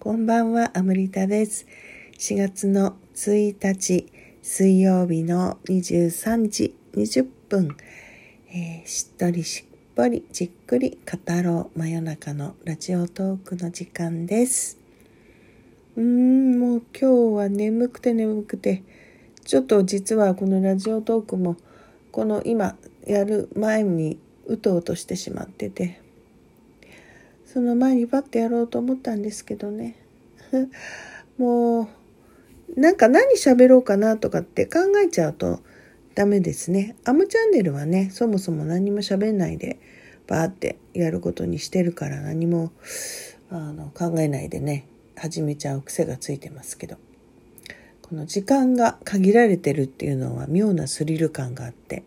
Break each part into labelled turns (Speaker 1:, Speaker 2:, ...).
Speaker 1: こんばんは、アムリタです。4月の1日、水曜日の23時20分、えー、しっとりしっぽりじっくり語ろう真夜中のラジオトークの時間です。うーん、もう今日は眠くて眠くて、ちょっと実はこのラジオトークも、この今やる前にうとうとしてしまってて、その前にバッてやろうと思ったんですけどね。もうなんか何喋ろうかなとかって考えちゃうとダメですね。アムチャンネルはねそもそも何も喋んないでバーってやることにしてるから何もあの考えないでね始めちゃう癖がついてますけど。この時間が限られてるっていうのは妙なスリル感があって。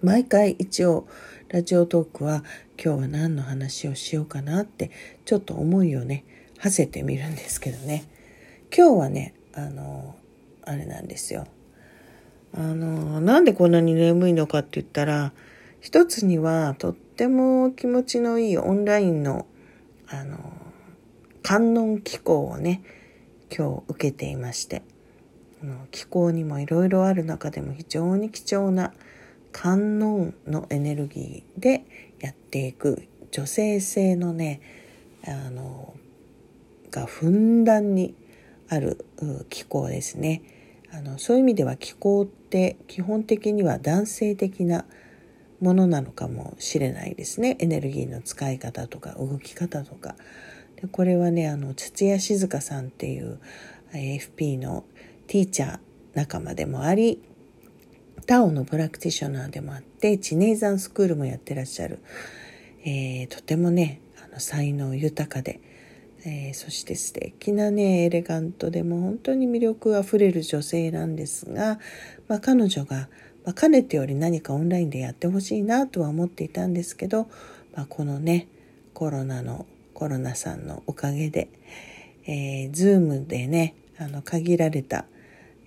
Speaker 1: 毎回一応ラジオトークは今日は何の話をしようかなってちょっと思いをね馳せてみるんですけどね。今日はねあのあれなんですよ。あのなんでこんなに眠いのかって言ったら一つにはとっても気持ちのいいオンラインのあの観音機構をね今日受けていまして。気候にもいろいろある中でも非常に貴重な観音のエネルギーでやっていく女性性のねあのがふんだんにある気候ですね。あのそういう意味では気候って基本的には男性的なものなのかもしれないですね。エネルギーの使い方とか動き方とか。でこれはねあの土屋静香さんっていう AFP のティーチャー仲間でもありタオのプラクティショナーでもあってチネイザンスクールもやってらっしゃる、えー、とてもねあの才能豊かで、えー、そして素敵なねエレガントでも本当に魅力あふれる女性なんですが、まあ、彼女が、まあ、かねてより何かオンラインでやってほしいなとは思っていたんですけど、まあ、このねコロナのコロナさんのおかげで、えー、ズームでねあの限られた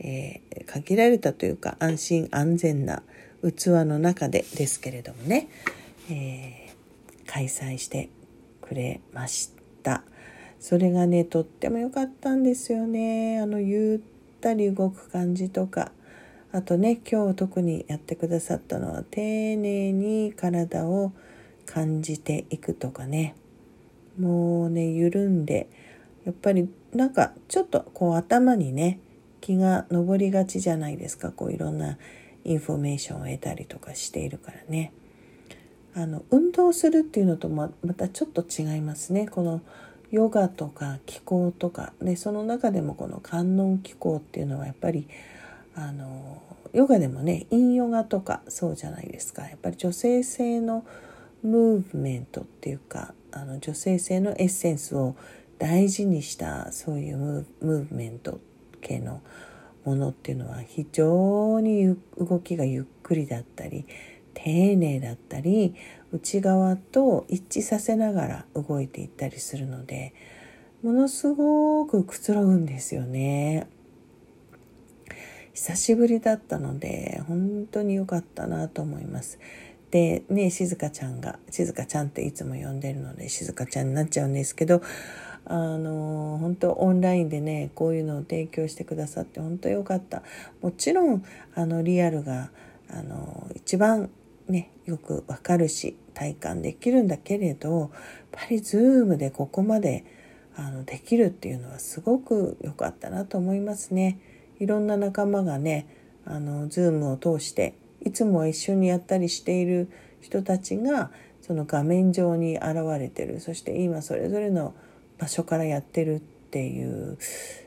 Speaker 1: えー、限られたというか安心安全な器の中でですけれどもね、えー、開催してくれました。それがねとっても良かったんですよね。あのゆったり動く感じとか。あとね今日特にやってくださったのは丁寧に体を感じていくとかね。もうね緩んでやっぱりなんかちょっとこう頭にね気が上りがちじゃないですかこういろんなインフォメーションを得たりとかしているからね。あの運動するっていうのとまたちょっと違いますね。このヨガとか気功とかでその中でもこの観音気功っていうのはやっぱりあのヨガでもねインヨガとかそうじゃないですかやっぱり女性性のムーブメントっていうかあの女性性のエッセンスを大事にしたそういうムーブメント系のものっていうのは非常に動きがゆっくりだったり丁寧だったり内側と一致させながら動いていったりするのでものすごくくつろぐんですよね。久しぶりだったので本当に良かったなと思います。でね静香ちゃんが静香ちゃんっていつも呼んでるので静香ちゃんになっちゃうんですけどあの本当オンラインでねこういうのを提供してくださって本当良かったもちろんあのリアルがあの一番ねよくわかるし体感できるんだけれどやっぱりズームでここまであのできるっていうのはすごく良かったなと思いますね。いろんな仲間がねあのズームを通していつも一緒にやったりしている人たちがその画面上に現れてるそして今それぞれの場所からやってるっていう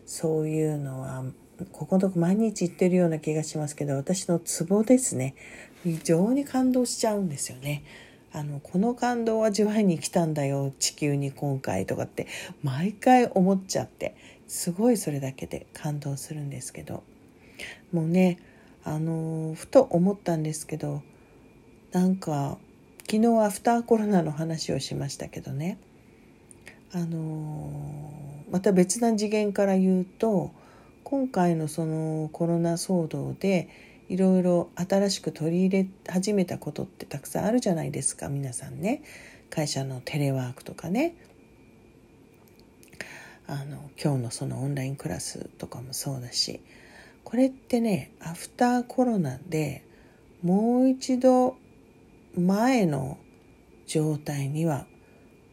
Speaker 1: そういうのはここのとこ毎日行ってるような気がしますけど私のツボですね。非常に感動しちゃうんですよね。あのこの感動を味わいに来たんだよ地球に今回とかって毎回思っちゃってすごいそれだけで感動するんですけど。もうねあのふと思ったんですけどなんか昨日アフターコロナの話をしましたけどね。あのまた別な次元から言うと今回のそのコロナ騒動でいろいろ新しく取り入れ始めたことってたくさんあるじゃないですか皆さんね。会社のテレワークとかね。あの今日のそのオンラインクラスとかもそうだし。これってねアフターコロナでもう一度前の状態には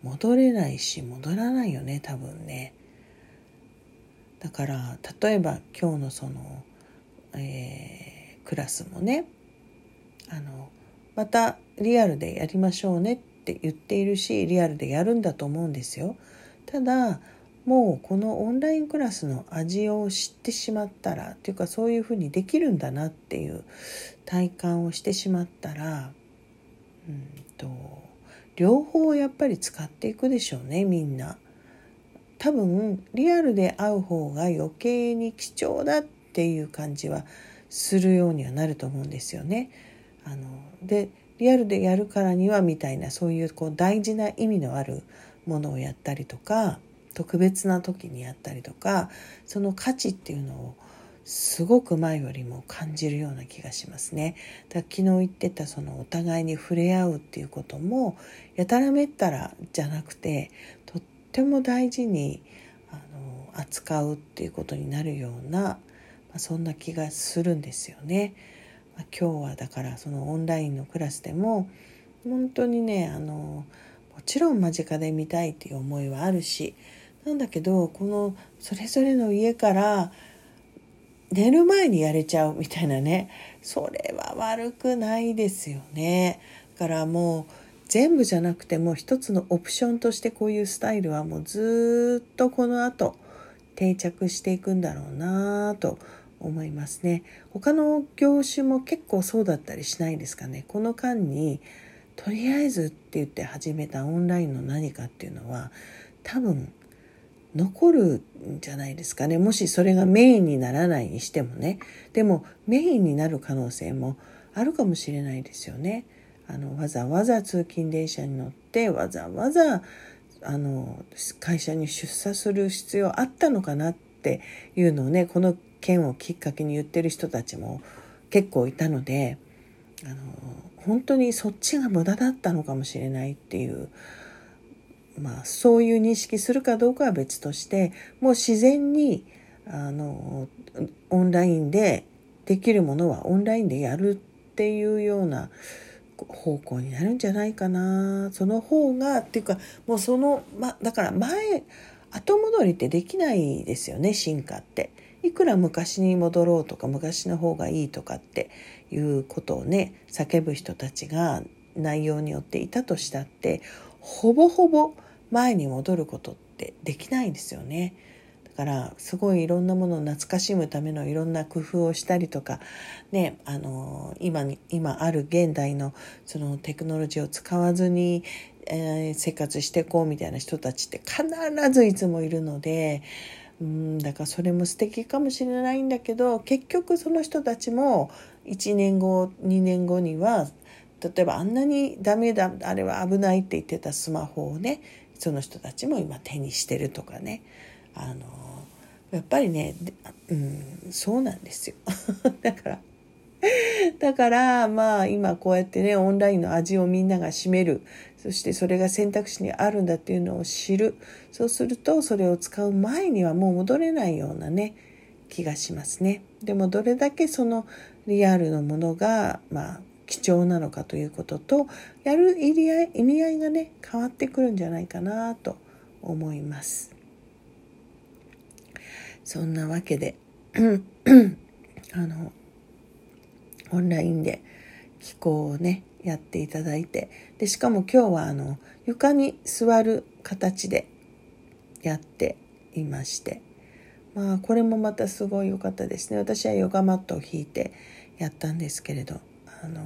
Speaker 1: 戻れないし戻らないよね多分ね。だから例えば今日のその、えー、クラスもねあのまたリアルでやりましょうねって言っているしリアルでやるんだと思うんですよ。ただもうこのオンラインクラスの味を知ってしまったらっていうかそういうふうにできるんだなっていう体感をしてしまったらうんと両方やっぱり使っていくでしょうねみんな。多分リアルで会う方が余計に貴重だっていう感じはするようにはなると思うんですよね。あのでリアルでやるからにはみたいなそういうこう大事な意味のあるものをやったりとか特別な時にやったりとかその価値っていうのをすごく前よりも感じるような気がしますね。だ昨日言ってたそのお互いに触れ合うっていうこともやたらめったらじゃなくてとっても大事にあの扱うっていうことになるような、まあ、そんな気がするんですよね。まあ、今日はだからそのオンラインのクラスでも本当にねあのもちろん間近で見たいっていう思いはあるしなんだけどこのそれぞれの家から寝る前にやれちゃうみたいなね。それは悪くないですよね。だからもう全部じゃなくても一つのオプションとしてこういうスタイルはもうずっとこの後定着していくんだろうなと思いますね。他の業種も結構そうだったりしないですかね。この間にとりあえずって言って始めたオンラインの何かっていうのは多分残るんじゃないですかねもしそれがメインにならないにしてもねでもメインになる可能性もあるかもしれないですよね。あのわざわざ通勤電車に乗ってわざわざあの会社に出社する必要あったのかなっていうのをねこの件をきっかけに言ってる人たちも結構いたのであの本当にそっちが無駄だったのかもしれないっていうまあ、そういう認識するかどうかは別としてもう自然にあのオンラインでできるものはオンラインでやるっていうような方向になるんじゃないかなその方がっていうかもうその、ま、だから前後戻りってできないですよね進化って。いくら昔に戻ろうとか昔の方がいいとかっていうことをね叫ぶ人たちが内容によっていたとしたってほぼほぼ前に戻ることってできないんですよね。だからすごいいろんなものを懐かしむためのいろんな工夫をしたりとか、ね、あの今に今ある現代のそのテクノロジーを使わずに、えー、生活していこうみたいな人たちって必ずいつもいるので。うんだからそれも素敵かもしれないんだけど結局その人たちも1年後2年後には例えばあんなにダメだあれは危ないって言ってたスマホをねその人たちも今手にしてるとかね。あのやっぱりね、うん、そうなんですよ。だからだからまあ今こうやってねオンラインの味をみんなが占める。そしてそれが選択肢にあるんだっていうのを知る。そうするとそれを使う前にはもう戻れないようなね気がしますね。でもどれだけそのリアルのものがまあ貴重なのかということとやる意味合い意味合いがね変わってくるんじゃないかなと思います。そんなわけであのオンラインで気候をねやっていただいてでしかも今日はあの床に座る形でやっていましてまあこれもまたすごい良かったですね私はヨガマットを引いてやったんですけれどあのー、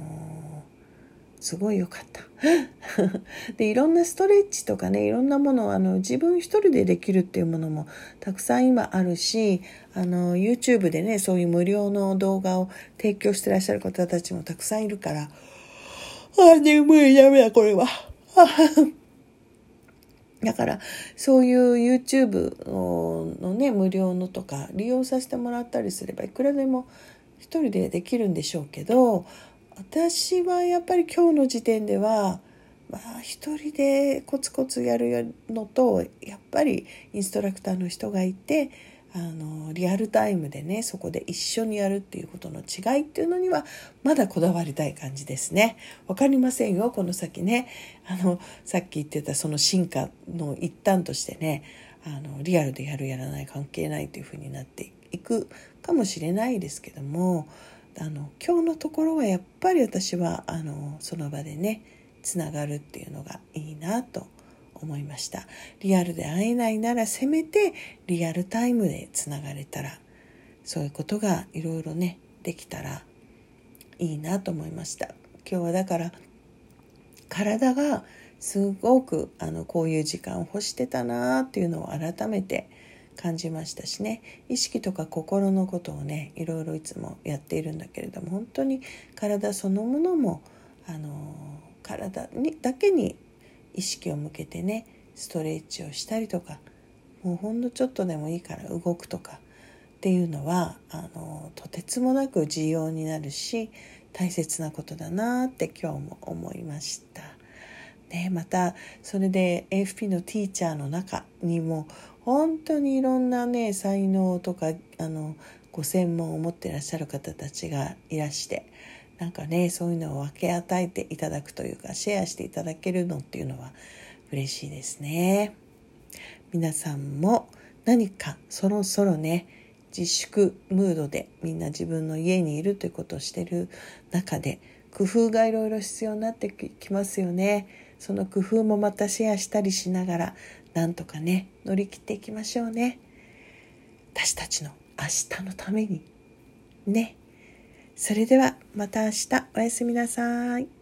Speaker 1: すごい良かった。でいろんなストレッチとかねいろんなものをあの自分一人でできるっていうものもたくさん今あるしあの YouTube でねそういう無料の動画を提供してらっしゃる方たちもたくさんいるからあ眠いダメだこれは。だからそういう YouTube のね無料のとか利用させてもらったりすればいくらでも一人でできるんでしょうけど私はやっぱり今日の時点ではまあ一人でコツコツやるのとやっぱりインストラクターの人がいてあのリアルタイムでねそこで一緒にやるっていうことの違いっていうのにはまだこだわりたい感じですね。わかりませんよこの先ねあのさっき言ってたその進化の一端としてねあのリアルでやるやらない関係ないというふうになっていくかもしれないですけどもあの今日のところはやっぱり私はあのその場でねつながるっていうのがいいなと思いました。リアルで会えないならせめてリアルタイムでつながれたらそういうことがいろいろねできたらいいなと思いました。今日はだから体がすごくあのこういう時間を欲してたなっていうのを改めて感じましたしね意識とか心のことをねいろいろいつもやっているんだけれども本当に体そのものもあの体にだけに意識を向けてねストレッチをしたりとかもうほんのちょっとでもいいから動くとかっていうのはあのとてつもなく重要になるし大切なことだなって今日も思いました。ね、またそれで AFP のティーチャーの中にも本当にいろんなね才能とかあのご専門を持ってらっしゃる方たちがいらしてなんかねそういうのを分け与えていただくというかシェアしていただけるのっていうのは嬉しいですね。皆さんも何かそろそろね自粛ムードでみんな自分の家にいるということをしてる中で工夫がいろいろ必要になってきますよね。その工夫もまたシェアしたりしながらなんとかね乗り切っていきましょうね。私たちの明日のために。ね。それではまた明日。おやすみなさい。